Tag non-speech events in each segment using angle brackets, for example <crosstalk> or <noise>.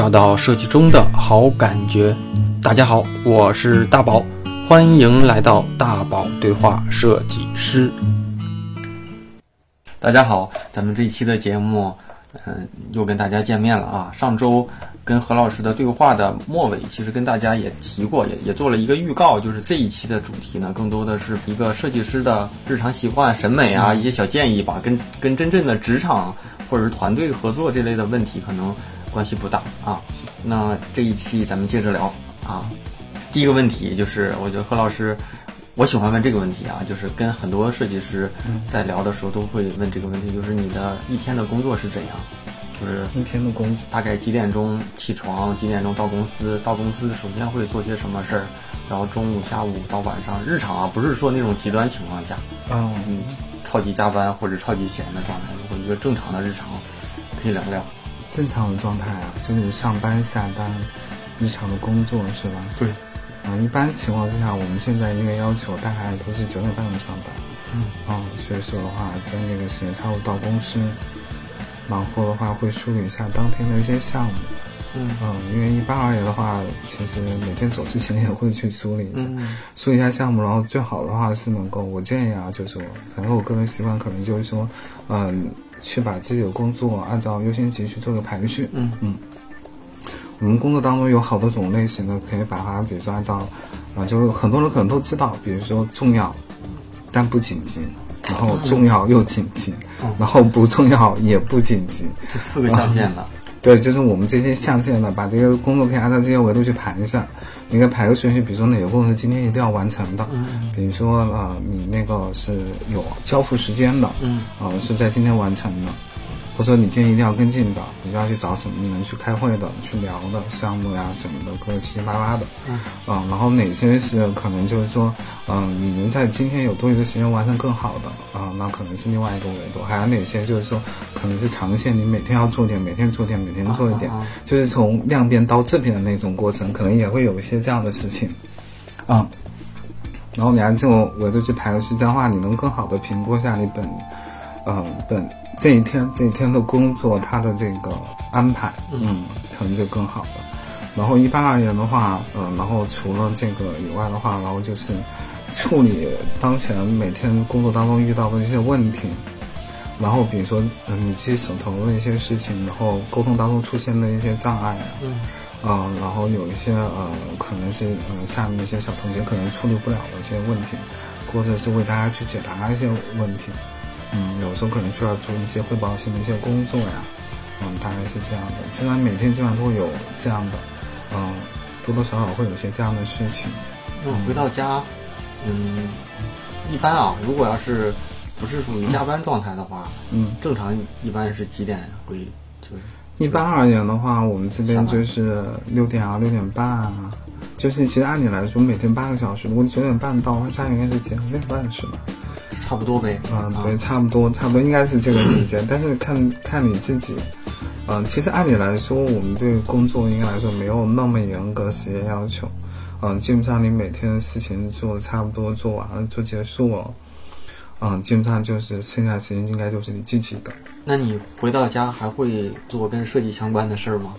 找到设计中的好感觉。大家好，我是大宝，欢迎来到大宝对话设计师。大家好，咱们这一期的节目，嗯，又跟大家见面了啊。上周跟何老师的对话的末尾，其实跟大家也提过，也也做了一个预告，就是这一期的主题呢，更多的是一个设计师的日常习惯、审美啊，一些小建议吧，跟跟真正的职场或者是团队合作这类的问题可能关系不大啊。那这一期咱们接着聊啊。第一个问题就是，我觉得何老师。我喜欢问这个问题啊，就是跟很多设计师在聊的时候都会问这个问题，就是你的一天的工作是怎样？就是一天的工作大概几点钟起床，几点钟到公司？到公司首先会做些什么事儿？然后中午、下午到晚上，日常啊，不是说那种极端情况下，嗯，超级加班或者超级闲的状态。如果一个正常的日常，可以聊聊。正常的状态啊，就是上班、下班，日常的工作是吧？对。嗯，一般情况之下，我们现在因为要求大概都是九点半上班，嗯，啊，所以说的话，在那个时间差不多到公司，忙活的话会梳理一下当天的一些项目，嗯，嗯，因为一般而言的话，其实每天走之前也会去梳理一下，梳理一下项目，然后最好的话是能够，我建议啊，就是说，反正我个人习惯可能就是说，嗯，去把自己的工作按照优先级去做个排序，嗯嗯。我们工作当中有好多种类型的，可以把它，比如说按照，啊，就是很多人可能都知道，比如说重要，但不紧急，然后重要又紧急，然后不重要也不紧急，这四个象限的。对，就是我们这些象限的，把这些工作可以按照这些维度去排一下，应该排个顺序，比如说哪个工作是今天一定要完成的，嗯，比如说呃，你那个是有交付时间的，嗯，啊，是在今天完成的。或者你今天一定要跟进的，你就要去找什么？你们去开会的、去聊的项目呀什么的，各七七八八的。嗯。啊，然后哪些是可能就是说，嗯，你能在今天有多余的时间完成更好的啊？那可能是另外一个维度。还有哪些就是说，可能是长线，你每天要做点，每天做点，每天做一点，就是从量变到质变的那种过程，可能也会有一些这样的事情。啊。然后你按这种维度去排个序，这样的话，你能更好的评估一下你本，嗯，本。这一天这一天的工作，他的这个安排，嗯，可能就更好了。然后一般而言的话，嗯，然后除了这个以外的话，然后就是处理当前每天工作当中遇到的一些问题。然后比如说，嗯，你自己手头的一些事情，然后沟通当中出现的一些障碍啊，嗯，啊，然后有一些呃，可能是呃下面一些小同学可能处理不了的一些问题，或者是为大家去解答一些问题。嗯，有时候可能需要做一些汇报性的一些工作呀，嗯，大概是这样的。基本上每天基本上都会有这样的，嗯，多多少少会有些这样的事情。那回到家，嗯，一般啊，如果要是不是属于加班状态的话，嗯，正常一般是几点会就是？一般而言的话，我们这边就是六点啊，六点半啊，就是其实按理来说每天八个小时，如果你九点半到，下应该是几点？六点半是吧？差不多呗，嗯，对，差不多，差不多应该是这个时间，<clears throat> 但是看看你自己，嗯，其实按理来说，我们对工作应该来说没有那么严格时间要求，嗯，基本上你每天的事情做差不多做完了就结束了，嗯，基本上就是剩下时间应该就是你自己的。那你回到家还会做跟设计相关的事儿吗？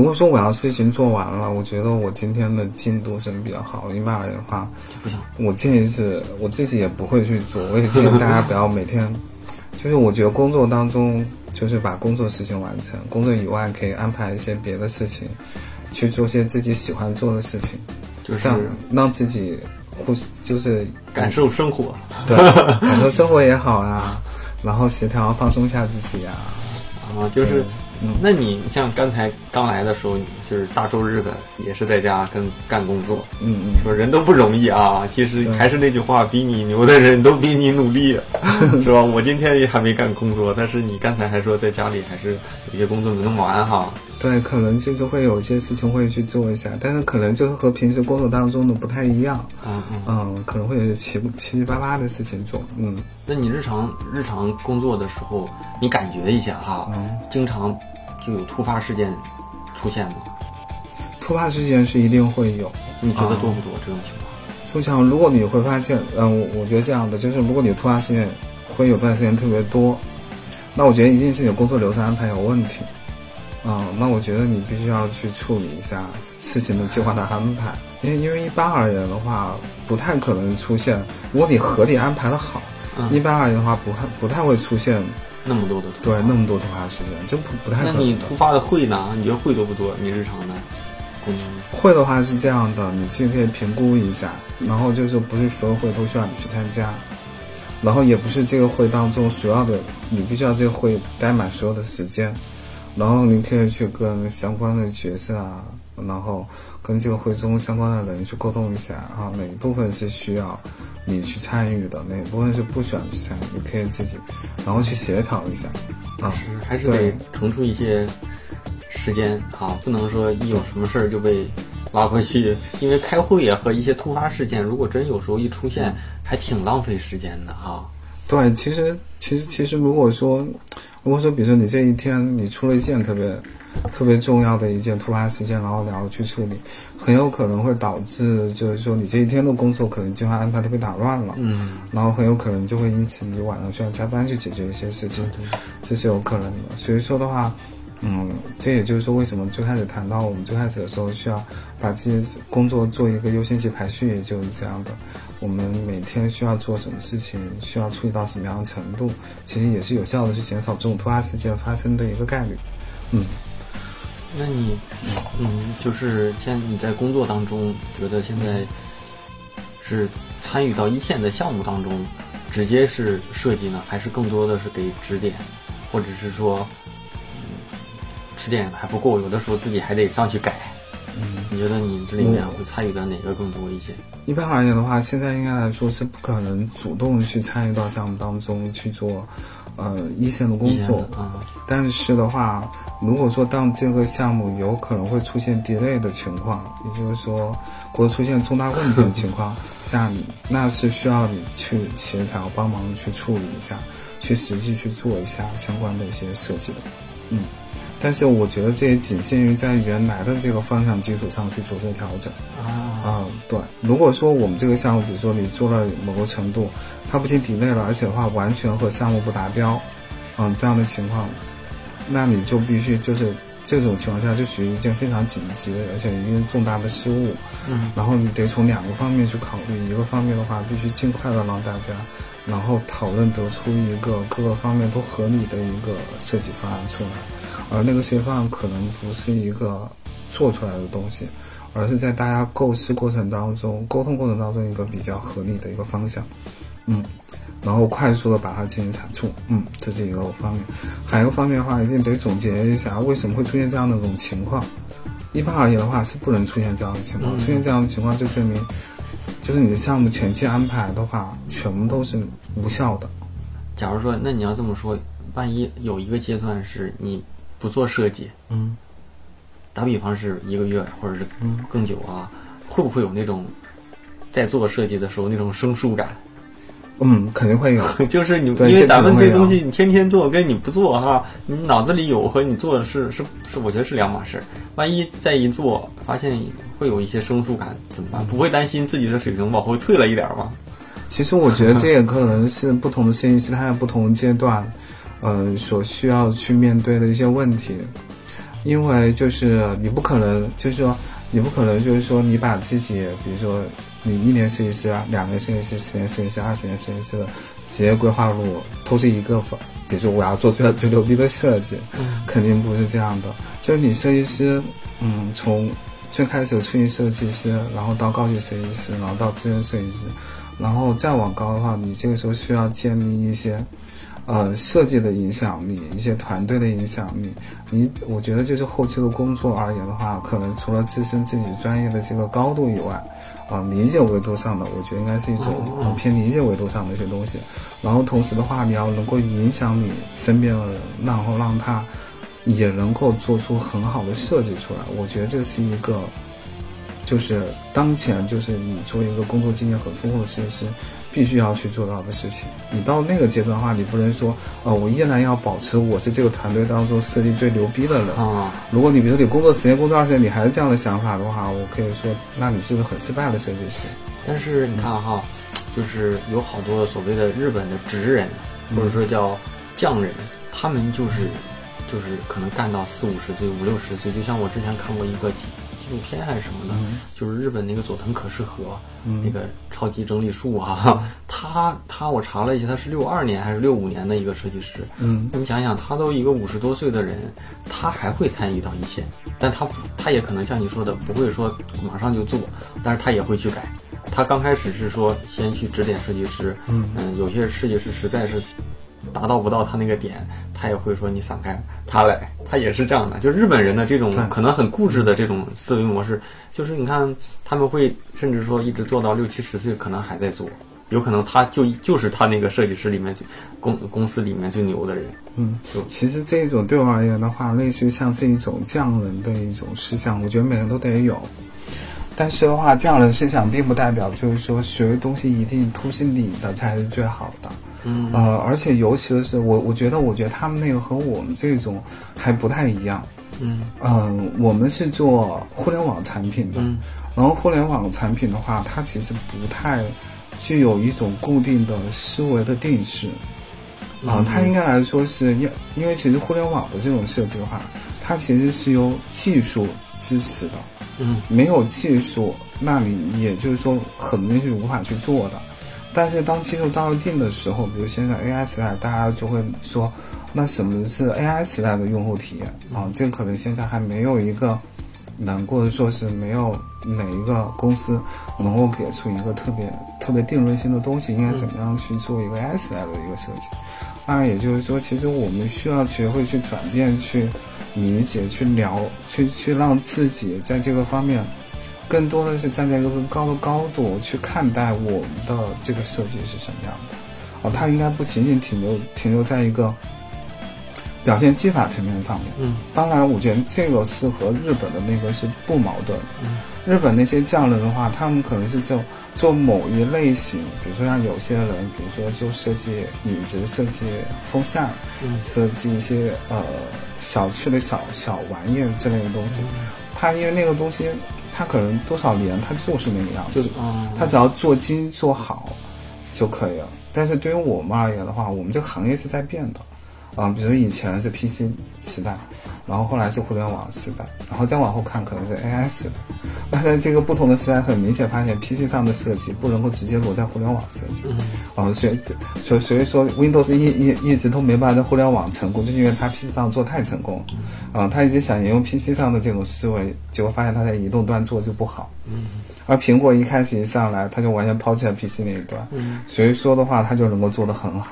如果说我要事情做完了，我觉得我今天的进度是比较好。一般而言的话，不行。我建议是我自己也不会去做。我也建议大家不要每天，<laughs> 就是我觉得工作当中就是把工作事情完成，工作以外可以安排一些别的事情，去做些自己喜欢做的事情，就是让自己互就是感受生活，对，<laughs> 感受生活也好啊，然后协调放松一下自己啊，啊，就是。那你像刚才刚来的时候，就是大周日的，也是在家跟干工作。嗯嗯，说人都不容易啊。其实还是那句话，比你牛的人都比你努力，<laughs> 是吧？我今天也还没干工作，但是你刚才还说在家里还是有些工作没弄完哈。对，可能就是会有一些事情会去做一下，但是可能就是和平时工作当中的不太一样。嗯嗯嗯，可能会有七七七八八的事情做。嗯，那你日常日常工作的时候，你感觉一下哈，经常。就有突发事件出现吗？突发事件是一定会有，你觉得多不多这种情况？就像如果你会发现，嗯，我觉得这样的，就是如果你突发事件会有段时间特别多，那我觉得一定是你工作流程安排有问题。嗯，那我觉得你必须要去处理一下事情的计划的安排，因为因为一般而言的话，不太可能出现，如果你合理安排的好，嗯一般而言的话，不太不太会出现那么多的突发对那么多突发事件，就不不太可能那。你突发的会呢？你觉得会多不多？你日常的工作会的话是这样的，你其实可以评估一下，然后就是不是所有会都需要你去参加，然后也不是这个会当中所有的，你必须要这个会待满所有的时间，然后你可以去跟相关的角色啊，然后跟这个会中相关的人去沟通一下啊，哪一部分是需要你去参与的，哪一部分是不需要去参与，你可以自己然后去协调一下啊。是还是得腾出一些时间啊，不能说一有什么事儿就被拉过去，因为开会啊和一些突发事件，如果真有时候一出现，还挺浪费时间的哈。对，其实其实其实，如果说如果说，比如说你这一天你出了一件特别特别重要的一件突发事件，然后你要去处理，很有可能会导致就是说你这一天的工作可能计划安排都被打乱了，嗯，然后很有可能就会因此你晚上需要加班去解决一些事情，这是有可能的。所以说的话，嗯，这也就是说为什么最开始谈到我们最开始的时候需要把自己工作做一个优先级排序，也就是这样的。我们每天需要做什么事情，需要处理到什么样的程度，其实也是有效的去减少这种突发事件发生的一个概率。嗯，那你嗯，就是现你在工作当中，觉得现在是参与到一线的项目当中，直接是设计呢，还是更多的是给指点，或者是说，嗯，指点还不够，有的时候自己还得上去改。嗯，你觉得你这里面会参与的哪个更多一些？一般而言的话，现在应该来说是不可能主动去参与到项目当中去做，呃，一线的工作的。啊，但是的话，如果说当这个项目有可能会出现 delay 的情况，也就是说，或者出现重大问题的情况下，那是需要你去协调、帮忙去处理一下，去实际去做一下相关的一些设计的，嗯。但是我觉得这也仅限于在原来的这个方向基础上去做出调整。啊，啊、对。如果说我们这个项目，比如说你做了某个程度，它不仅 delay 了，而且的话完全和项目不达标，嗯，这样的情况，那你就必须就是这种情况下就属于一件非常紧急的，而且一定重大的失误。嗯，然后你得从两个方面去考虑，一个方面的话，必须尽快的让大家，然后讨论得出一个各个方面都合理的一个设计方案出来，而那个设计方案可能不是一个做出来的东西，而是在大家构思过程当中、沟通过程当中一个比较合理的一个方向，嗯，然后快速的把它进行产出，嗯，这是一个方面。还有一个方面的话，一定得总结一下为什么会出现这样的一种情况。一般而言的话，是不能出现这样的情况。嗯出现这样的情况，就证明，就是你的项目前期安排的话，全部都是无效的。假如说，那你要这么说，万一有一个阶段是你不做设计，嗯打比方是一个月或者是嗯更久啊，会不会有那种在做设计的时候那种生疏感？嗯，肯定会有。<laughs> 就是你，因为咱们这东西你天天做，跟你不做哈，你脑子里有和你做的是是是，我觉得是两码事儿。万一再一做，发现会有一些生疏感，怎么办？不会担心自己的水平往后退了一点儿吗？其实我觉得这也可能是不同的设计师他在不同阶段，呃，所需要去面对的一些问题。因为就是你不可能，就是说你不可能就是说你把自己，比如说你一年设计师、两年设计师、十年设计师、二十年设计师的职业规划路都是一个方，比如说我要做最 <laughs> 最牛逼的设计，嗯肯定不是这样的。就是你设计师，嗯，从最开始的初级设计师，然后到高级设计师，然后到资深设计师，然后再往高的话，你这个时候需要建立一些，呃，设计的影响力，一些团队的影响力。你我觉得就是后期的工作而言的话，可能除了自身自己专业的这个高度以外，啊、理解维度上的，我觉得应该是一种偏理解维度上的一些东西。然后同时的话，你要能够影响你身边的人，然后让他也能够做出很好的设计出来。我觉得这是一个，就是当前就是你作为一个工作经验很丰富的设计师，必须要去做到的事情。你到那个阶段的话，你不能说，呃，我依然要保持我是这个团队当中设计最牛逼的人。啊，如果你比如说你工作十年、工作二十年，你还是这样的想法的话，我可以说，那你是个很失败的设计师。但是你看哈，就是有好多所谓的日本的职人，或者说叫匠人，他们就是就是可能干到四五十岁、五六十岁。就像我之前看过一个录片还是什么的，就是日本那个佐藤可士和、那个超级整理术啊、<laughs> 他他我查了一下，他是六二年还是六五年的一个设计师。嗯，你想想，他都一个五十多岁的人，他还会参与到一线，但他，他也可能像你说的，不会说马上就做，但是他也会去改。他刚开始是说先去指点设计师，嗯有些设计师实在是达到不到他那个点，他也会说你散开，他来，他也是这样的。就日本人的这种可能很固执的这种思维模式，就是你看他们会甚至说一直做到六七十岁，可能还在做。有可能他就就是他那个设计师里面最公公司里面最牛的人，嗯就，其实这一种对我而言的话，类似于像是一种匠人的一种思想，我觉得每个人都得有。但是的话，匠人思想并不代表就是说学东西一定突是你的才是最好的。嗯呃，而且尤其的是我，我觉得，我觉得他们那个和我们这种还不太一样。嗯嗯、我们是做互联网产品的，嗯然后互联网产品的话，它其实不太具有一种固定的思维的定式。啊、嗯它应该来说是因因为其实互联网的这种设计的话，它其实是由技术支持的，嗯没有技术，那你也就是说很多东西是无法去做的。但是当技术到了定的时候，比如现在 AI 时代，大家就会说，那什么是 AI 时代的用户体验啊？这可能现在还没有一个能，或者说是没有哪一个公司能够给出一个特别特别定论性的东西，应该怎么样去做一个 AI 时代的一个设计。当然，也就是说，其实我们需要学会去转变、去理解、去聊、去去让自己在这个方面，更多的是站在一个更高的高度去看待我们的这个设计是什么样的。哦，它应该不仅仅停留停留在一个表现技法层面上面。嗯当然，我觉得这个是和日本的那个是不矛盾的。嗯日本那些匠人的话，他们可能是做做某一类型，比如说像有些人，比如说就设计椅子、设计风扇、嗯设计一些呃小区的小小玩意儿之类的东西。嗯他因为那个东西，他可能多少年他就是那个样子，嗯他只要做精做好就可以了。但是对于我们而言的话，我们这个行业是在变的，啊、比如以前是 PC 时代，然后后来是互联网时代，然后再往后看可能是 AI 时代。那在这个不同的时代，很明显发现 PC 上的设计不能够直接落在互联网设计，嗯。啊、所以所以所以说 Windows 一一一直都没办法在互联网成功，就是因为它 PC 上做太成功。了，啊、他一直想沿用 PC 上的这种思维，结果发现他在移动端做就不好，嗯。而苹果一开始一上来，它就完全抛弃了 PC 那一端，嗯。所以说的话，它就能够做得很好，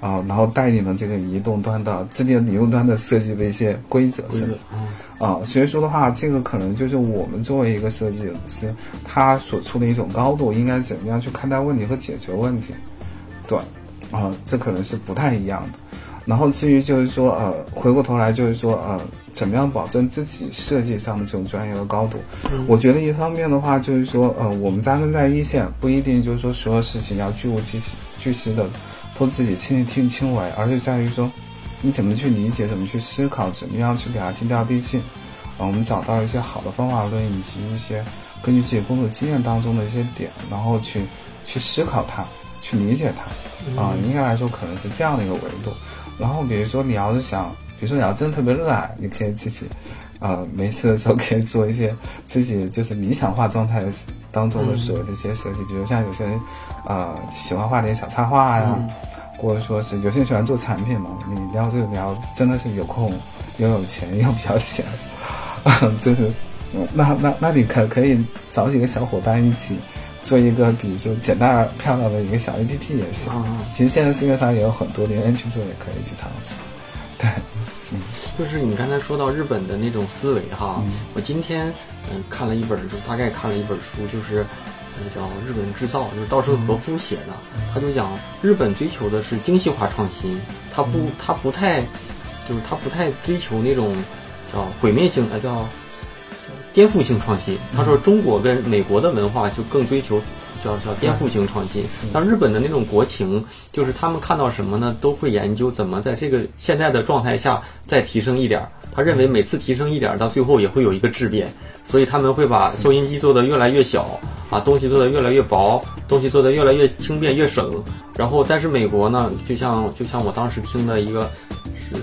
啊，然后带领了这个移动端的制定移动端的设计的一些规则规则甚至嗯啊，所以说的话，这个可能就是我们作为一个设计师，他所处的一种高度，应该怎么样去看待问题和解决问题，对，啊，这可能是不太一样的。然后至于就是说，呃，回过头来就是说，呃，怎么样保证自己设计上的这种专业的高度？我觉得一方面的话，就是说，呃，我们扎根在一线，不一定就是说所有事情要巨物巨细巨细的都自己亲力亲亲为，而是在于说，你怎么去理解，怎么去思考，怎么样去给它定调定性。啊，我们找到一些好的方法论，以及一些根据自己工作经验当中的一些点，然后去去思考它，去理解它。啊，应该来说可能是这样的一个维度。然后比如说你要是想，比如说你要真的特别热爱，你可以自己，呃，没事的时候可以做一些自己就是理想化状态的当中的所有的一些设计，比如像有些人，呃，喜欢画点小插画呀，或者说是有些人喜欢做产品嘛，你要是你要真的是有空又有钱又比较闲，<laughs> 就是，嗯那那那你可可以找几个小伙伴一起。做一个，比如说简单而漂亮的一个小 A P P 也行。啊其实现在市面上也有很多连人去做，也可以去尝试。对，<laughs> 就是你刚才说到日本的那种思维哈，我今天嗯看了一本，就大概看了一本书，就是呃叫《日本制造》，就是稻盛和夫写的，他就讲日本追求的是精细化创新，他不他不太就是他不太追求那种叫毁灭性呃叫颠覆性创新。他说中国跟美国的文化就更追求叫叫颠覆性创新，但日本的那种国情，就是他们看到什么呢，都会研究怎么在这个现在的状态下再提升一点儿。他认为每次提升一点儿，到最后也会有一个质变，所以他们会把收音机做得越来越小，啊，东西做得越来越薄，东西做得越来越轻便越省。然后，但是美国呢，就像就像我当时听的一个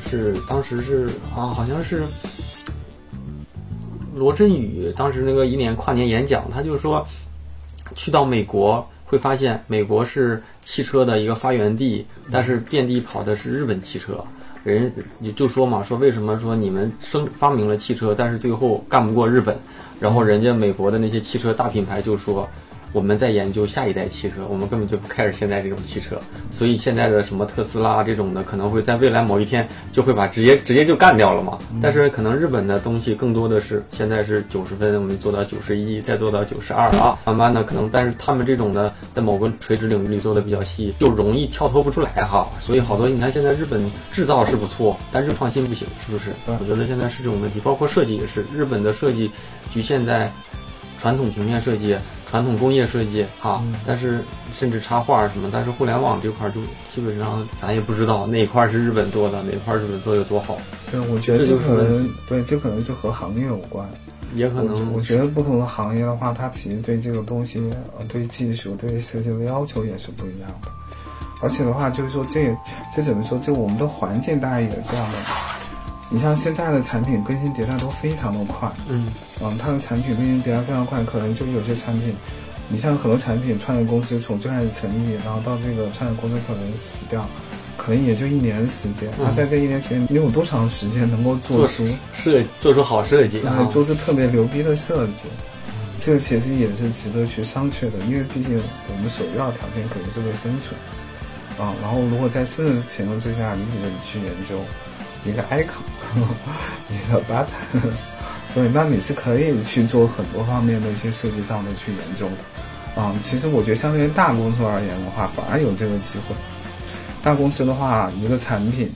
是是当时是啊，好像是罗振宇当时那个一年跨年演讲，他就说去到美国会发现美国是汽车的一个发源地，但是遍地跑的是日本汽车。人你就说嘛，说为什么说你们生发明了汽车，但是最后干不过日本，然后人家美国的那些汽车大品牌就说。我们在研究下一代汽车，我们根本就不开始现在这种汽车，所以现在的什么特斯拉这种的，可能会在未来某一天就会把直接直接就干掉了嘛。但是可能日本的东西更多的是现在是九十分，我们做到九十一，再做到九十二啊，慢慢的可能，但是他们这种的在某个垂直领域里做的比较细，就容易跳脱不出来哈。所以好多你看现在日本制造是不错，但是创新不行，是不是？我觉得现在是这种问题，包括设计也是，日本的设计局限在传统平面设计。传统工业设计哈，但是甚至插画什么，但是互联网这块就基本上咱也不知道哪块是日本做的，哪块日本做有多好。对，我觉得这可能对，这可能是和行业有关，也可能。我觉得不同的行业的话，它其实对这个东西，呃，对技术、对设计的要求也是不一样的。而且的话，就是说这这怎么说？就我们的环境大概也是这样的。你像现在的产品更新迭代都非常的快，嗯，嗯，它的产品更新迭代非常快，可能就有些产品，你像很多产品创业公司从最开始成立，然后到这个创业公司可能死掉，可能也就一年时间。那在这一年时间，你有多长时间能够做出设做出好设计，然后做出特别牛逼的设计？这个其实也是值得去商榷的，因为毕竟我们首要条件肯定是为生存，啊，然后如果在生存情况之下，你比如你去研究。一个 icon，一个 button，对，那你是可以去做很多方面的一些设计上的去研究的，啊，其实我觉得相对于大公司而言的话，反而有这个机会。大公司的话，一个产品，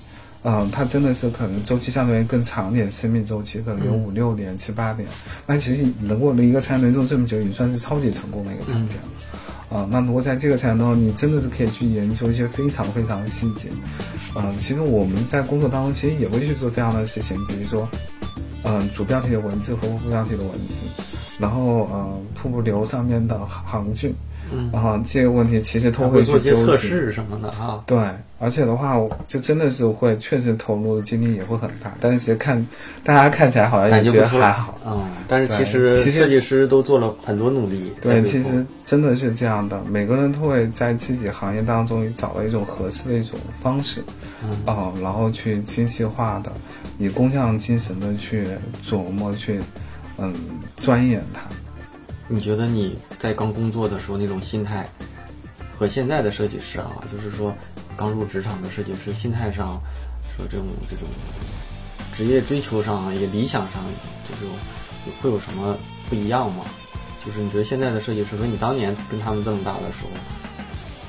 嗯，它真的是可能周期相对于更长点，生命周期可能有五六年、七八年，那其实能够一个产品做这么久，已经算是超级成功的一个产品了。啊，那如果在这个材料当中，你真的是可以去研究一些非常非常细节。嗯，其实我们在工作当中，其实也会去做这样的事情，比如说，嗯，主标题的文字和副标题的文字，然后嗯，瀑布流上面的行距。嗯，然后这个问题其实都会去做测试什么的哈。对，而且的话，就真的是会确实投入的精力也会很大。但是其实看大家看起来好像也觉得还好，嗯，但是其实设计师都做了很多努力。对，其实真的是这样的，每个人都会在自己行业当中找到一种合适的一种方式，哦，然后去精细化的，以工匠精神的去琢磨，去嗯钻研它。你觉得你在刚工作的时候那种心态，和现在的设计师啊，就是说刚入职场的设计师心态上，说这种这种职业追求上也理想上，这种会有什么不一样吗？就是你觉得现在的设计师和你当年跟他们这么大的时候，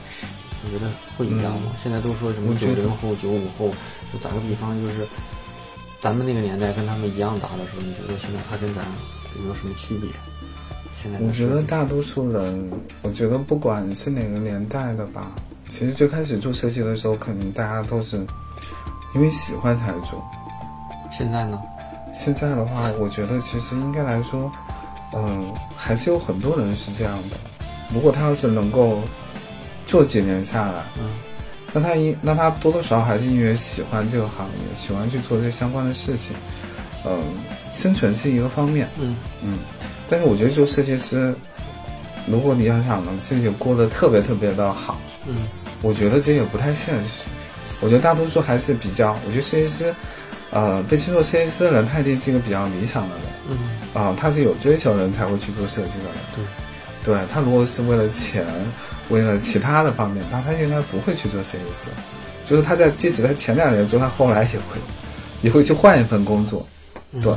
是你觉得会一样吗？现在都说什么九零后、九五后，就打个比方，就是咱们那个年代跟他们一样大的时候，你觉得现在他跟咱有没有什么区别？我觉得大多数人，我觉得不管是哪个年代的吧，其实最开始做设计的时候，可能大家都是因为喜欢才做。现在呢？现在的话，我觉得其实应该来说，嗯，还是有很多人是这样的。如果他要是能够做几年下来，嗯，那他因那他多多少少还是因为喜欢这个行业，喜欢去做这相关的事情。嗯，生存是一个方面，嗯嗯。但是我觉得做设计师，如果你要想自己过得特别特别的好，嗯，我觉得这也不太现实。我觉得大多数还是比较，我觉得设计师，呃，被称作设计师的人，他一定是一个比较理想的人，嗯，啊，他是有追求的人才会去做设计的人，对，对他如果是为了钱，为了其他的方面，那他应该不会去做设计师。就是他在即使在前两年做，他后来也会也会去换一份工作，对。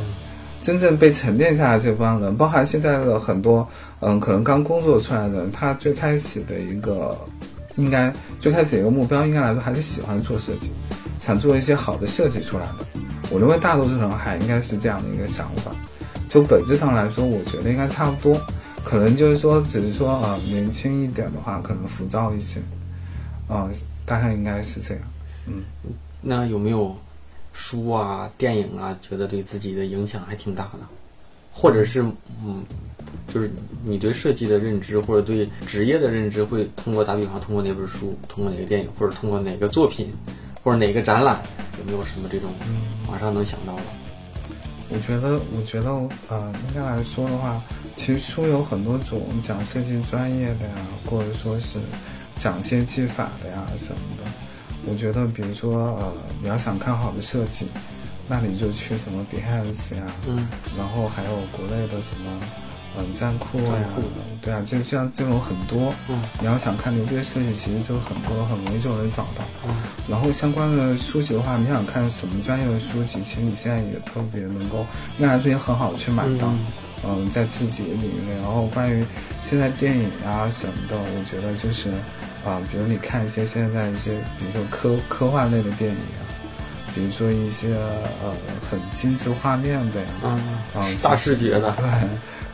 真正被沉淀下来这帮人，包含现在的很多，嗯，可能刚工作出来的人，他最开始的一个，应该最开始一个目标，应该来说还是喜欢做设计，想做一些好的设计出来的。我认为大多数人还应该是这样的一个想法。就本质上来说，我觉得应该差不多，可能就是说，只是说啊，年轻一点的话，可能浮躁一些，啊，大概应该是这样。嗯，那有没有？书啊，电影啊，觉得对自己的影响还挺大的，或者是，嗯，就是你对设计的认知或者对职业的认知，会通过打比方，通过哪本书，通过哪个电影，或者通过哪个作品，或者哪个展览，有没有什么这种马上能想到的？我觉得，我觉得，呃，应该来说的话，其实书有很多种，讲设计专业的呀，或者说是讲一些技法的呀什么的。我觉得，比如说，呃，你要想看好的设计，那你就去什么 Behance 呀，嗯，然后还有国内的什么，嗯，站酷呀站酷，对啊，就像这种很多。嗯，你要想看牛逼的设计，其实就很多，很容易就能找到。嗯，然后相关的书籍的话，你想看什么专业的书籍，其实你现在也特别能够，应该来说也很好的去买到。嗯嗯，在自己的领域内，然后关于现在电影啊什么的，我觉得就是啊、比如你看一些现在一些，比如说科科幻类的电影啊，比如说一些呃很精致画面的呀，嗯，啊，大视觉的。对，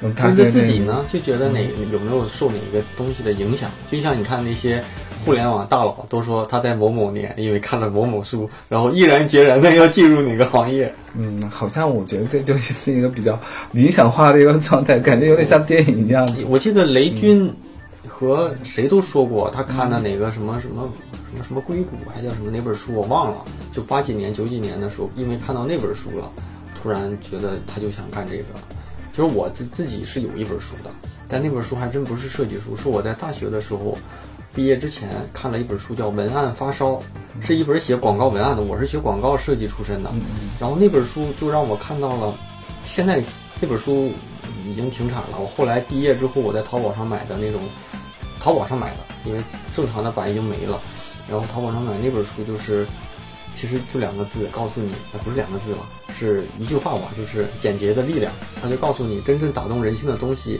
嗯，<laughs> 但是自己呢？呢，就觉得哪有没有受哪个东西的影响？就像你看那些互联网大佬都说他在某某年因为看了某某书，然后毅然决然的要进入哪个行业。嗯，好像我觉得这就是一个比较理想化的一个状态，感觉有点像电影一样的。我记得雷军和谁都说过，他看的哪个什么什么什么什么硅谷，还叫什么哪本书我忘了，就八几年九几年的时候，因为看到那本书了，突然觉得他就想干这个。其实我自自己是有一本书的，但那本书还真不是设计书，是我在大学的时候毕业之前看了一本书，叫《文案发烧》，是一本写广告文案的。我是学广告设计出身的，然后那本书就让我看到了，现在这本书已经停产了。我后来毕业之后，我在淘宝上买的那种，淘宝上买的，因为正常的版已经没了。然后淘宝上买那本书就是，其实就两个字，告诉你，啊不是两个字了，是一句话吧，就是简洁的力量。它就告诉你，真正打动人心的东西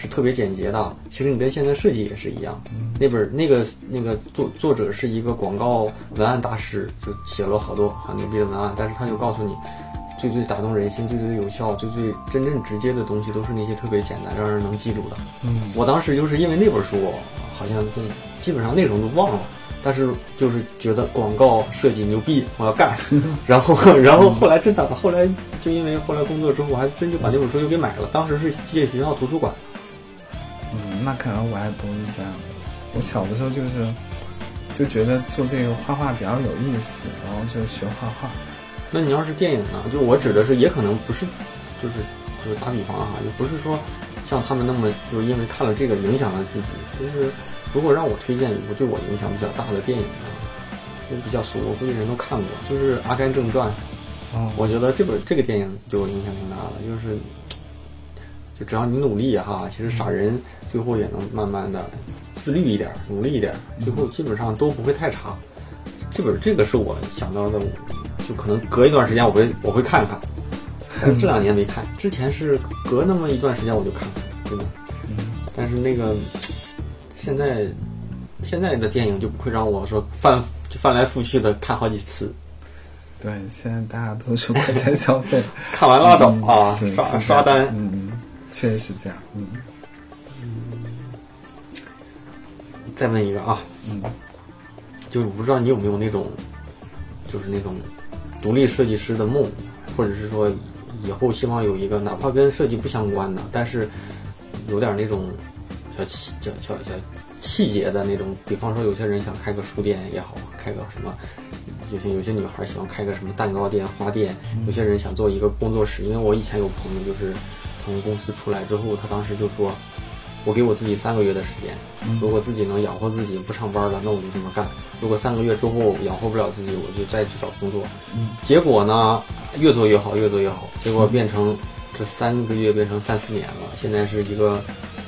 是特别简洁的。其实你跟现在设计也是一样。那本那个那个作作者是一个广告文案大师，就写了好多很牛逼的文案，但是他就告诉你。最最打动人心、最最有效、最最真正直接的东西，都是那些特别简单、让人能记住的。嗯，我当时就是因为那本书，好像这基本上内容都忘了，但是就是觉得广告设计牛逼，我要干。<laughs> 然后，然后后来真的，后来就因为后来工作之后，我还真就把那本书又给买了。当时是借学校图书馆。嗯，那可能我还不是这样。我小的时候就是就觉得做这个画画比较有意思，然后就学画画。那你要是电影呢？就我指的是，也可能不是，就是就是打比方哈，就不是说像他们那么就是因为看了这个影响了自己。就是如果让我推荐一部对我影响比较大的电影呢，就比较俗，我估计人都看过，就是《阿甘正传》。哦，我觉得这本这个电影对我影响挺大的，就是就只要你努力哈，其实傻人最后也能慢慢的自律一点，努力一点，最后基本上都不会太差。这本这个是我想到的，就可能隔一段时间我会我会看看，<laughs> 但这两年没看，之前是隔那么一段时间我就看看，真的。但是那个现在现在的电影就不会让我说翻就翻来覆去的看好几次。对，现在大家都是快餐消费，<laughs> 看完拉倒嗯啊，刷刷单。嗯嗯，确实是这样，嗯再问一个啊，嗯就我不知道你有没有那种，就是那种独立设计师的梦，或者是说以后希望有一个哪怕跟设计不相关的，但是有点那种小细小小小细节的那种，比方说有些人想开个书店也好，开个什么。有些有些女孩喜欢开个什么蛋糕店、花店，有些人想做一个工作室。因为我以前有朋友就是从公司出来之后，他当时就说：“我给我自己三个月的时间，如果自己能养活自己，不上班了，那我就这么干。如果三个月之后养活不了自己，我就再去找工作。嗯结果呢，越做越好，越做越好，结果变成这三个月变成三四年了。现在是一个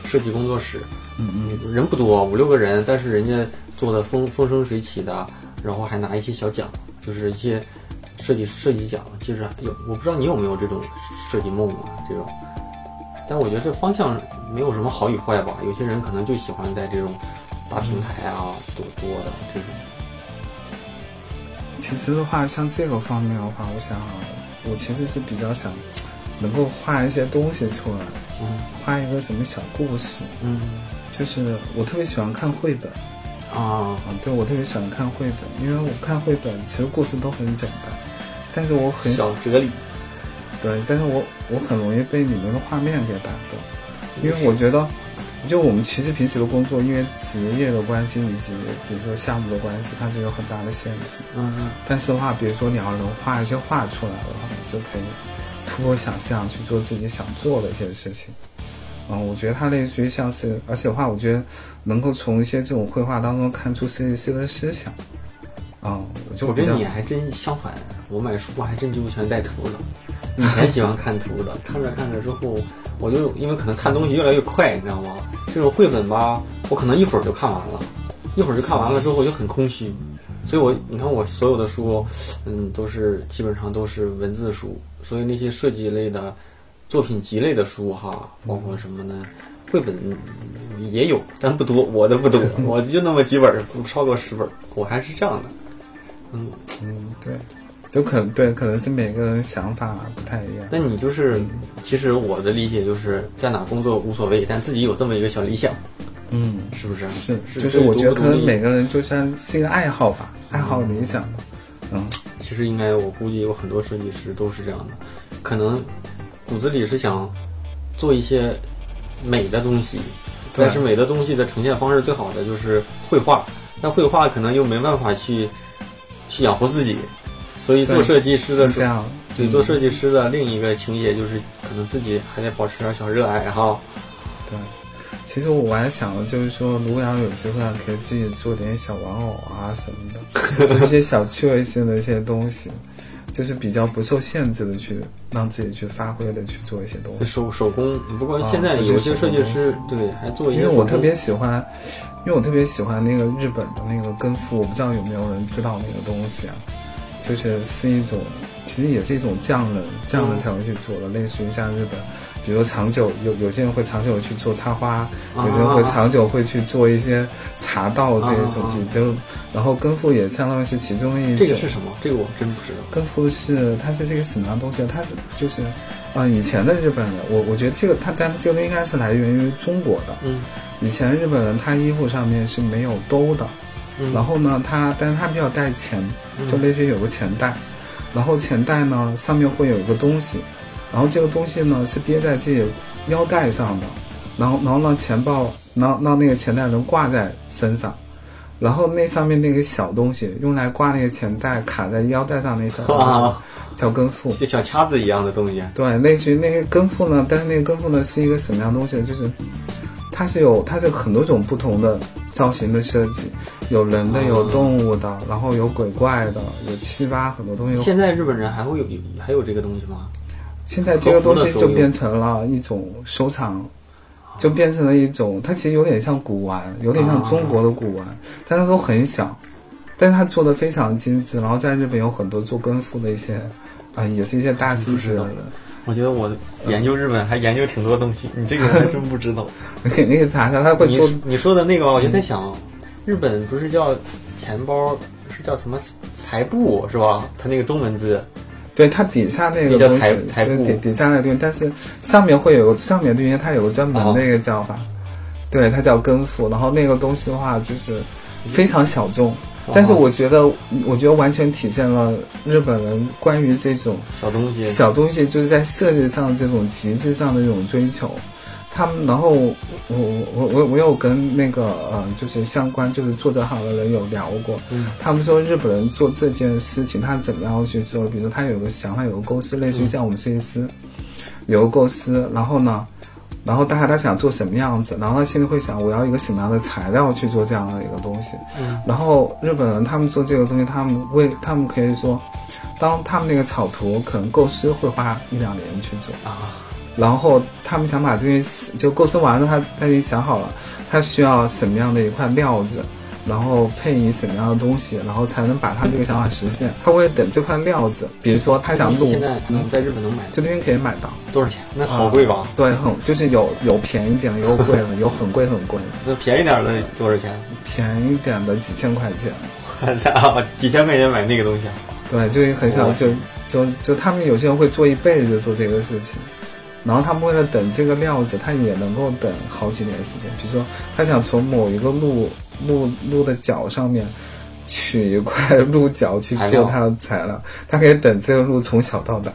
设计工作室，嗯嗯人不多，五六个人，但是人家做的风风生水起的，然后还拿一些小奖，就是一些设计设计奖。其实有，我不知道你有没有这种设计梦啊，这种。但我觉得这方向没有什么好与坏吧。有些人可能就喜欢在这种大平台啊多多的这种。其实的话，像这个方面的话，我想啊，我其实是比较想能够画一些东西出来，嗯画一个什么小故事。嗯就是我特别喜欢看绘本啊啊，对我特别喜欢看绘本，因为我看绘本其实故事都很简单，但是我很小哲理。对，但是我我很容易被里面的画面给打动，因为我觉得就我们其实平时的工作，因为职业的关系以及比如说项目的关系，它是有很大的限制。嗯嗯。但是的话，比如说你要能画一些画出来的话，你就可以突破想象去做自己想做的一些事情。嗯，我觉得它类似于像是，而且的话，我觉得能够从一些这种绘画当中看出设计师的思想。啊，我就我跟你还真相反，我买书还真就全带图的。以前喜欢看图的，看着看着之后，我就因为可能看东西越来越快，你知道吗？这种绘本吧，我可能一会儿就看完了，一会儿就看完了之后就很空虚。所以我你看我所有的书，嗯，都是基本上都是文字书。所以那些设计类的作品集类的书哈，包括什么呢？绘本也有，但不多，我的不多，我就那么几本，不超过十本，我还是这样的。嗯嗯，对，就可能对，可能是每个人想法不太一样。那你就是，其实我的理解就是在哪工作无所谓，但自己有这么一个小理想，嗯，是不是？是，就是我觉得可能每个人就像是一个爱好吧，爱好理想吧。嗯，其实应该我估计有很多设计师都是这样的，可能骨子里是想做一些美的东西，但是美的东西的呈现方式最好的就是绘画，但绘画可能又没办法去。去养活自己，所以做设计师的时候，对做设计师的另一个情节就是，可能自己还得保持点小热爱哈。对，其实我还想的，就是说，如果要有机会，可以自己做点小玩偶啊什么的，<laughs> 一些小趣味性的一些东西，就是比较不受限制的去让自己去发挥的去做一些东西。手手工，不过现在有些设计师对还做一些，因为我特别喜欢。因为我特别喜欢那个日本的那个根付，我不知道有没有人知道那个东西啊，就是是一种，其实也是一种匠人，匠人才会去做的，类似于像日本，比如长久有有些人会长久去做插花，有些人会长久会去做一些茶道这些东西，都，然后根付也相当于是其中一种。这个是什么？这个我真不知道。根付是它是这个什么样东西？它是就是，啊，以前的日本人，我我觉得这个它但这个应该是来源于中国的。嗯。以前日本人他衣服上面是没有兜的，然后呢，它但是它比较带钱，就类似于有个钱袋，然后钱袋呢上面会有一个东西，然后这个东西呢是憋在自己腰带上的，然后然后让钱包让让那个钱袋能挂在身上，然后那上面那个小东西用来挂那个钱袋卡在腰带上那小东西 <laughs> 叫根付，就小卡子一样的东西。对，类似于那个根付呢，但是那个根付呢是一个什么样东西？就是。它是有，它是很多种不同的造型的设计，有人的，有动物的，然后有鬼怪的，有七八很多东西。现在日本人还会有还有这个东西吗？现在这个东西就变成了一种收藏，就变成了一种，它其实有点像古玩，有点像中国的古玩，但它都很小，但是它做的非常精致。然后在日本有很多做根付的一些，啊，也是一些大师级的人。我觉得我研究日本还研究挺多东西，你这个还 <laughs> 真不知道。你肯定查查，他会说。你说的那个，我就在想，日本不是叫钱包，是叫什么财布是吧？它那个中文字。对，它底下那个叫财财布，底底下那个东西，但是上面会有个上面东西，它有个专门那个叫法，对，它叫根付。然后那个东西的话，就是非常小众。但是我觉得，我觉得完全体现了日本人关于这种小东西、小东西就是在设计上这种极致上的这种追求。他们，然后我我我我有跟那个呃，就是相关就是做这行的人有聊过，嗯，他们说日本人做这件事情，他怎么样去做？比如他有个想法，有个构思，类似于像我们设计师有个构思，然后呢？然后大概他想做什么样子，然后他心里会想我要一个什么样的材料去做这样的一个东西。嗯。然后日本人他们做这个东西，他们为他们可以说，当他们那个草图可能构思会花一两年去做啊。然后他们想把这些就构思完了，他他已经想好了，他需要什么样的一块料子。然后配以什么样的东西，然后才能把他这个想法实现？他会等这块料子，比如说他想录，现在嗯，在日本能买，这边可以买到多少钱？那好贵吧？对，很就是有有便宜点的，有贵的，<laughs> 有很贵很贵的。那便宜点的多少钱？便宜点的几千块钱。我操，几千块钱买那个东西？对，就很想就就就他们有些人会做一辈子做这个事情，然后他们为了等这个料子，他也能够等好几年时间。比如说，他想从某一个路。鹿鹿的脚上面取一块 <laughs> 鹿角去做它的材料，它可以等这个鹿从小到大。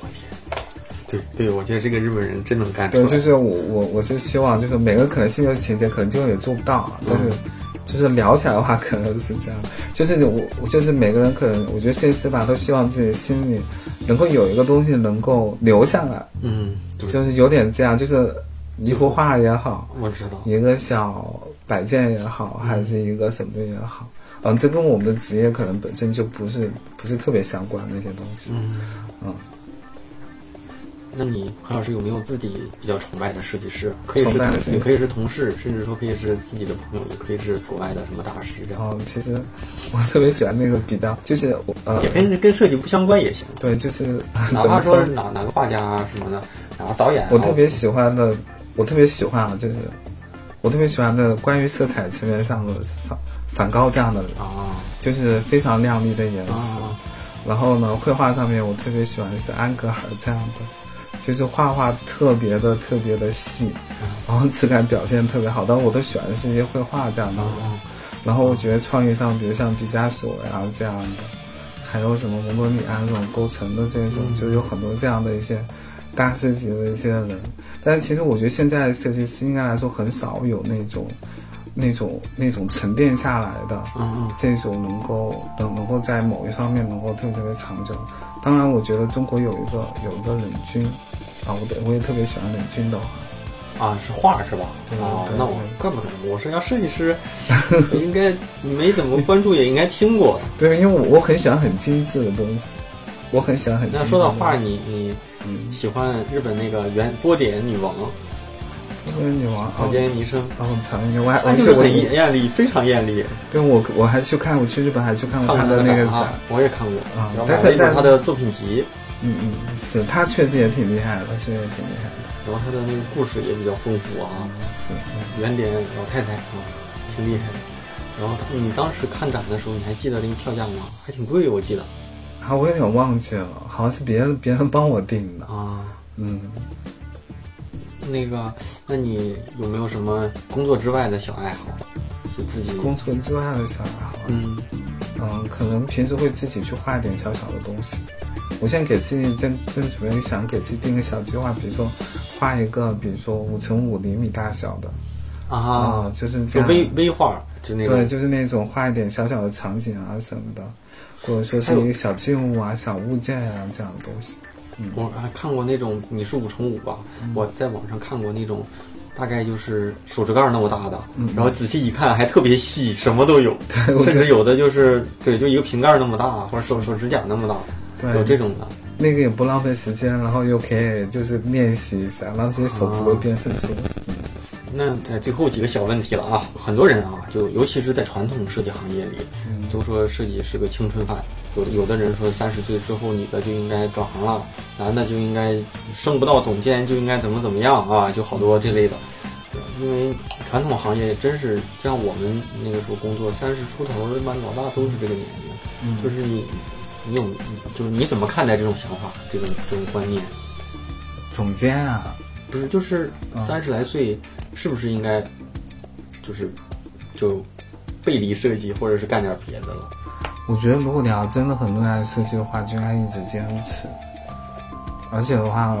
我天，对对，我觉得这个日本人真能干对，就是我我我是希望，就是每个可能性的情节可能就也做不到，但是就是聊起来的话，可能是这样。就是我我就是每个人可能，我觉得设计师吧，都希望自己心里能够有一个东西能够留下来，嗯，对，就是有点这样，就是一幅画也好，我知道。一个小摆件也好，还是一个什么也好，嗯，这跟我们的职业可能本身就不是不是特别相关的一些东西。嗯嗯，那你何老师有没有自己比较崇拜的设计师？可以是也可以是同事，甚至说可以是自己的朋友，也可以是国外的什么大师这样。然后其实我特别喜欢那个比较，就是我呃也，跟跟设计不相关也行，对，就是 <laughs> 哪怕说是哪哪个画家啊什么的，然后导演啊，我特别喜欢的，我特别喜欢啊，就是我特别喜欢的关于色彩层面上的梵梵高这样的人，啊就是非常亮丽的颜色。啊然后呢，绘画上面我特别喜欢是安格尔这样的，就是画画特别的特别的细，然后质感表现特别好。但我都喜欢的是一些绘画这样的然后我觉得创意上，比如像毕加索呀这样的，还有什么蒙多里安这种构成的这种，就有很多这样的一些大师级的一些人。但是其实我觉得现在设计师应该来说很少有那种、那种、那种沉淀下来的，嗯嗯这种能够能能够在某一方面能够特别特别长久。当然，我觉得中国有一个有一个冷军啊，我的我也特别喜欢冷军的画。啊，是画是吧？对啊，对那我对怪不得我是要设计师，应 <laughs> 该没怎么关注，也应该听过。<laughs> 对，因为我我很喜欢很精致的东西，我很喜欢很精致的那说到画，你你嗯，喜欢日本那个原波点女王。波点女王岛间弥生，哦，长女我还她就是很而且我很艳丽，非常艳丽。对我我还去看，我去日本还去看过看过她的那个展。我也看过，啊然后但是但买了一本她的作品集，嗯嗯，是她确实也挺厉害的，她确实也挺厉害的，然后她的那个故事也比较丰富啊，是，原点老太太啊，挺厉害的。然后你当时看展的时候，你还记得那个票价吗？还挺贵，我记得啊，我有点忘记了，好像是别人别人帮我订的，啊。嗯，那个，那你有没有什么工作之外的小爱好？就自己工作之外的小爱好，嗯嗯，可能平时会自己去画一点小小的东西。我现在给自己正正准备想给自己定个小计划，比如说画一个，比如说五乘五厘米大小的啊啊，，就是这样。微微画，就那对，就是那种画一点小小的场景啊什么的，或者说是一个小静物啊、小物件啊这样的东西。我还看过那种，你是五乘五吧？嗯。我在网上看过那种，大概就是手指盖那么大的，嗯。然后仔细一看还特别细，什么都有，<laughs> 我觉得。甚至有的就是对，就一个瓶盖那么大，或者手手指甲那么大，对。有这种的。那个也不浪费时间，然后又可以就是练习一下，让自己手不会变生疏。那在最后几个小问题了啊，很多人啊，就尤其是在传统设计行业里，嗯都说设计是个青春饭。有有的人说三十岁之后女的就应该转行了，男的就应该升不到总监就应该怎么怎么样啊，就好多这类的。因为传统行业真是像我们那个时候工作，三十出头，一般老大都是这个年龄。嗯就是你，你有，就是你怎么看待这种想法，这种这种观念？总监啊，不是，就是嗯三十来岁，是不是应该，就是就背离设计，或者是干点别的了？我觉得如果你要真的很热爱设计的话，就应该一直坚持。而且的话，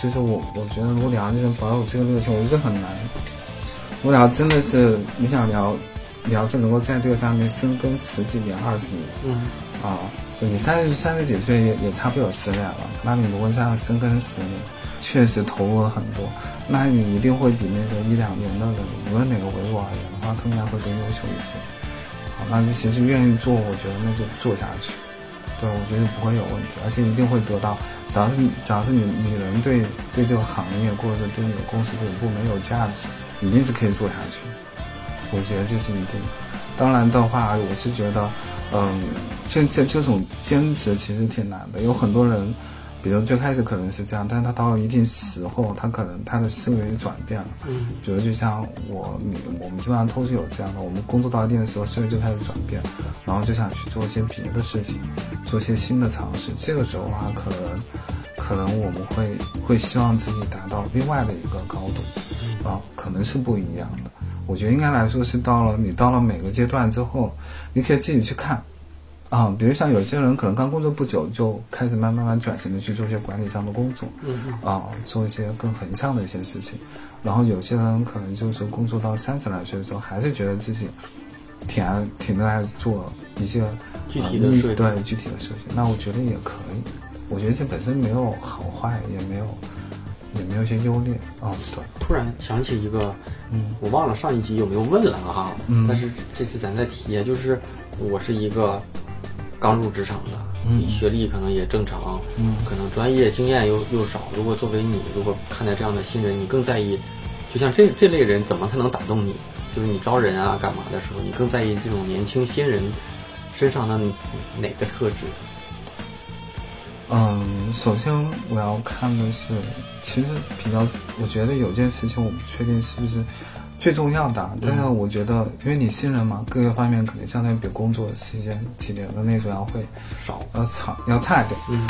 就是我我觉得，如果你要就是保有这个热情，我觉得很难。如果你要真的是你想聊，你要是能够在这个上面深耕十几年、二十年嗯啊，就你三十三十几岁也也差不多有十年了，那你如果这样深耕十年，确实投入了很多，那你一定会比那个一两年的人，无论哪个维度而言的话，更加会更优秀一些。好，那你其实愿意做，我觉得那就做下去。对，我觉得不会有问题，而且一定会得到。只要是你，只要是你你人对对这个行业或者是对你的公司对你部门有价值，一定是可以做下去。我觉得这是一定。当然的话，我是觉得，嗯，这这这种坚持其实挺难的。有很多人，比如最开始可能是这样，但是他到了一定时候，他可能他的思维就转变了。嗯比如就像我你我们基本上都是有这样的，我们工作到一定的时候，思维就开始转变，然后就想去做一些别的事情，做一些新的尝试。这个时候的话，可能可能我们会会希望自己达到另外的一个高度，啊，可能是不一样的。我觉得应该来说是到了你到了每个阶段之后，你可以自己去看，啊，比如像有些人可能刚工作不久，就开始慢慢慢转型的去做一些管理上的工作，嗯嗯啊，做一些更横向的一些事情。然后有些人可能就是工作到三十来岁的时候，还是觉得自己挺爱挺热爱做一些具体的对具体的事情。那我觉得也可以，我觉得这本身没有好坏，也没有也没有一些优劣啊，对，突然想起一个，嗯我忘了上一集有没有问了哈，嗯但是这次咱再提，就是我是一个刚入职场的，嗯学历可能也正常，嗯可能专业经验又又少。如果作为你，如果看待这样的新人，你更在意，就像这这类人怎么才能打动你？就是你招人啊干嘛的时候，你更在意这种年轻新人身上的哪个特质？嗯，首先我要看的是，其实比较，我觉得有件事情我不确定是不是最重要的啊，但是我觉得，因为你新人嘛，各个方面肯定相对比工作期间几年的那种要会少，要差要差一点。嗯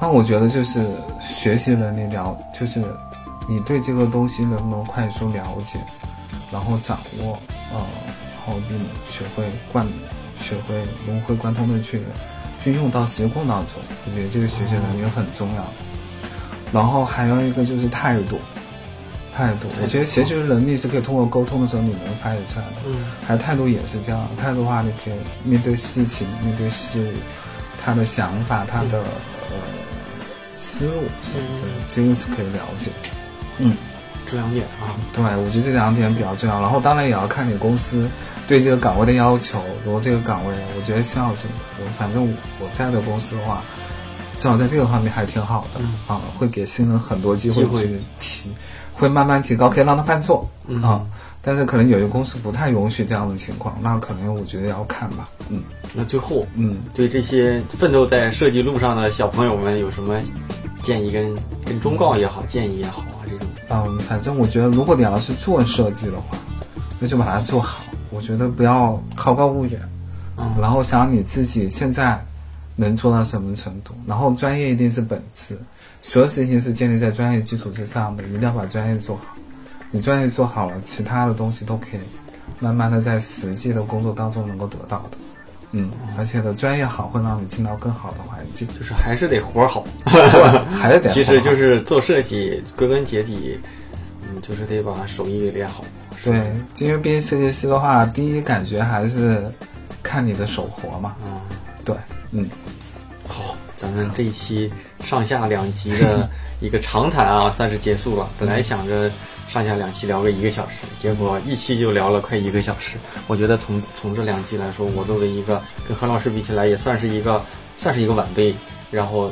那我觉得就是学习能力了，就是你对这个东西能不能快速了解，然后掌握，呃，然后并学会贯，学会融会贯通的去去用到实际工作当中。我觉得这个学习能力很重要。然后还有一个就是态度，态度，我觉得其实能力是可以通过沟通的时候你能发掘出来的。嗯还有态度也是这样，态度的话，你可以面对事情、面对事物，他的想法、他的、呃思路，甚至这个是可以了解。嗯，这两点啊，对，我觉得这两点比较重要。然后当然也要看你公司对这个岗位的要求。如果这个岗位，我觉得像是我反正我在的公司的话，至少在这个方面还挺好的、嗯啊，会给新人很多机会去提，会慢慢提高，可以让他犯错、嗯啊。但是可能有些公司不太允许这样的情况，那可能我觉得要看吧。嗯那最后嗯。对这些奋斗在设计路上的小朋友们有什么建议跟跟忠告也好，建议也好啊？这种嗯，反正我觉得，如果你要是做设计的话，那就把它做好。我觉得不要好高骛远，嗯然后想你自己现在能做到什么程度，然后专业一定是本质，所有事情是建立在专业基础之上的，一定要把专业做好。你专业做好了，其他的东西都可以慢慢的在实际的工作当中能够得到的。嗯，而且的专业好会让你进到更好的环境，就是还是得活儿好，<laughs> 还是得其实就是做设计，归根结底，嗯，就是得把手艺给练好。对，因为毕竟设计师的话，第一感觉还是看你的手活嘛。嗯，对，嗯，好，咱们这一期上下两集的 <laughs> 一个长谈啊，算是结束了。本来想着上下两期聊个一个小时，结果一期就聊了快一个小时。我觉得从从这两期来说，我作为一个跟何老师比起来，也算是一个算是一个晚辈。然后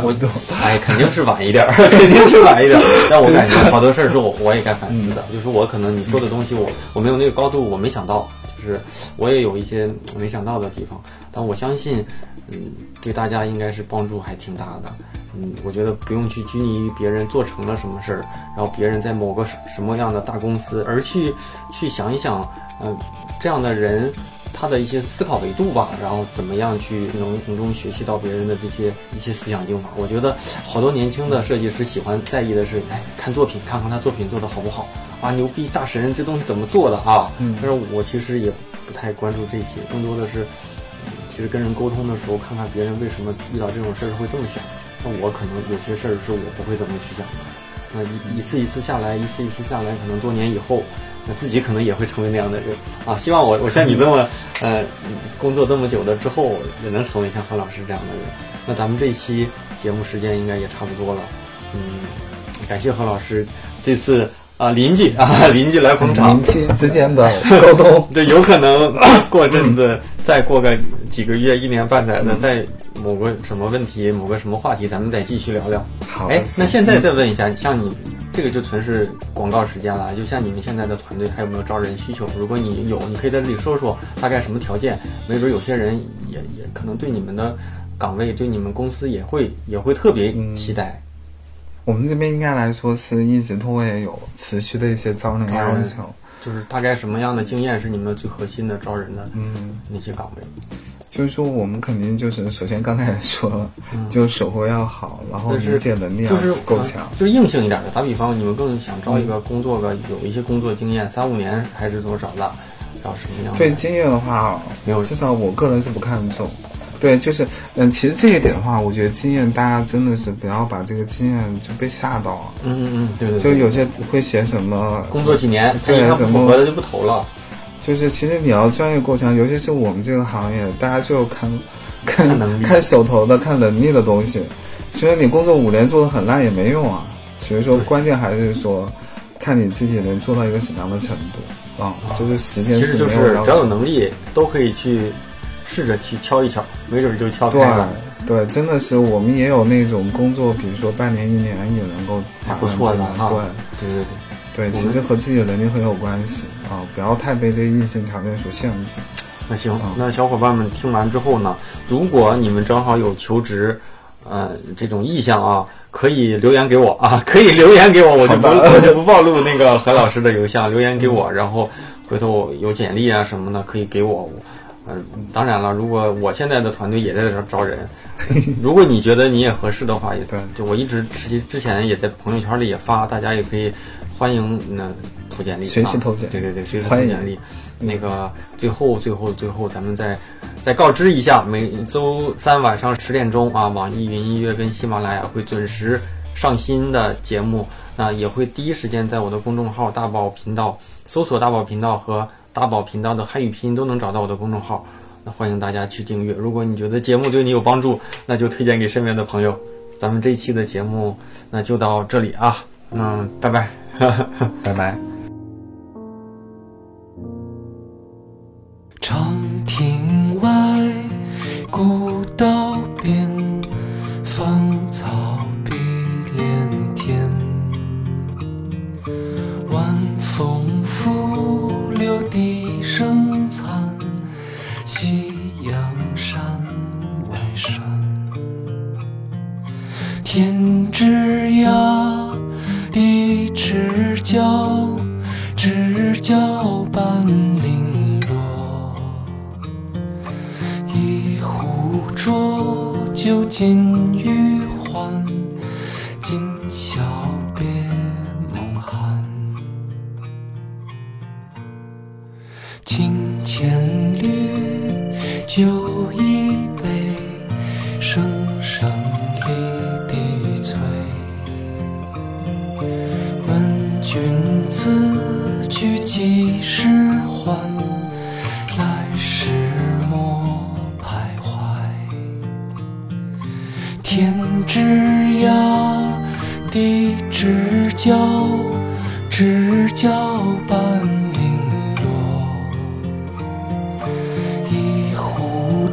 我 <laughs> 哎，肯定是晚一点儿，<laughs> 肯定是晚一点儿。但我感觉好多事儿是我我也该反思的，就是我可能你说的东西我我没有那个高度，我没想到，是我也有一些没想到的地方。但我相信，嗯，对大家应该是帮助还挺大的。嗯，我觉得不用去拘泥于别人做成了什么事儿，然后别人在某个什什么样的大公司，而去去想一想，嗯、这样的人他的一些思考维度吧，然后怎么样去能从中学习到别人的这些一些思想精华。我觉得好多年轻的设计师喜欢在意的是，哎，看作品，看看他作品做的好不好啊，牛逼大神这东西怎么做的啊？嗯但是我其实也不太关注这些，更多的是，嗯其实跟人沟通的时候，看看别人为什么遇到这种事儿会这么想。那我可能有些事儿是我不会怎么去想的。那一一次一次下来，一次一次下来，可能多年以后，那自己可能也会成为那样的人啊。希望我我像你这么 <laughs> 呃工作这么久的之后，也能成为像何老师这样的人。那咱们这一期节目时间应该也差不多了，嗯，感谢何老师这次啊邻居啊 <laughs> 邻居来捧场。邻，居之间的沟通，<laughs> 对，有可能 <coughs> 过阵子，再过个几个月、一年半载的，在某个什么问题、某个什么话题，咱们再继续聊聊。好。哎，那现在再问一下，像你这个就纯是广告时间了，就像你们现在的团队还有没有招人需求？如果你有，你可以在这里说说大概什么条件，没准有些人也也可能对你们的岗位、对你们公司也会也会特别期待。我们这边应该来说是一直都会有持续的一些招人要求。就是大概什么样的经验是你们最核心的招人的嗯，那些岗位？就是说我们肯定就是首先刚才也说了，就手活要好，然后理解能力要就是够强。就是硬性一点的。打比方，你们更想招一个工作个有一些工作经验，三五年还是多少的，然后什么样的？对经验的话，没有至少我个人是不看重。对，就是嗯，其实这一点的话，我觉得经验大家真的是不要把这个经验就被吓到了。嗯嗯嗯，对对，就有些会写什么工作几年，他一看不符合的就不投了。就是其实你要专业过强，尤其是我们这个行业，大家就看看能力、看手头的、看能力的东西。其实你工作五年做的很烂也没用啊。所以说，关键还是说。看你自己能做到一个什么样的程度啊？就是时间，其实就是只要有能力，都可以去试着去敲一敲，没准就敲开了。对，真的是我们也有那种工作，比如说半年、一年也能够不错的哈。对对对对，其实和自己的能力很有关系啊，不要太被这硬性条件所限制。那行，那小伙伴们听完之后呢，如果你们正好有求职。呃，这种意向啊，可以留言给我啊，<laughs> 可以留言给我，我就不 <laughs> 我就不暴露那个何老师的邮箱，留言给我，然后回头有简历啊什么的可以给我。嗯，当然了，如果我现在的团队也在这招人，<laughs> 如果你觉得你也合适的话，也对，就我一直实际之前也在朋友圈里也发，大家也可以欢迎那投简历，随时投简历，对对对，随时投简历。那个最后最后最后，咱们再再告知一下，每周三晚上十点钟啊，网易云音乐跟喜马拉雅会准时上新的节目，那也会第一时间在我的公众号大宝频道搜索大宝频道和大宝频道的汉语拼音都能找到我的公众号，那欢迎大家去订阅。如果你觉得节目对你有帮助，那就推荐给身边的朋友。咱们这一期的节目那就到这里啊，嗯，拜拜，<laughs> 拜拜。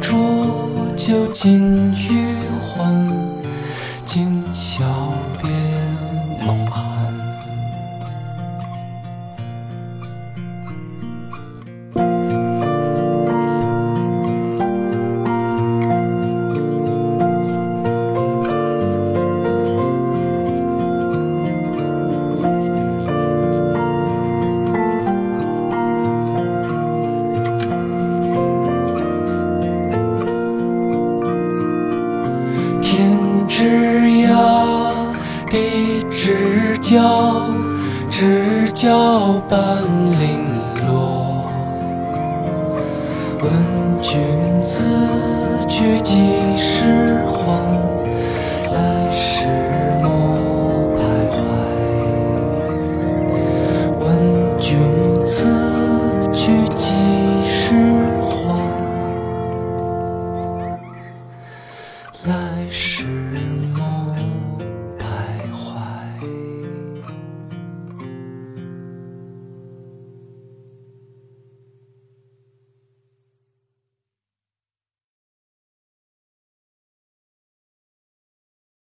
浊酒尽余欢，今宵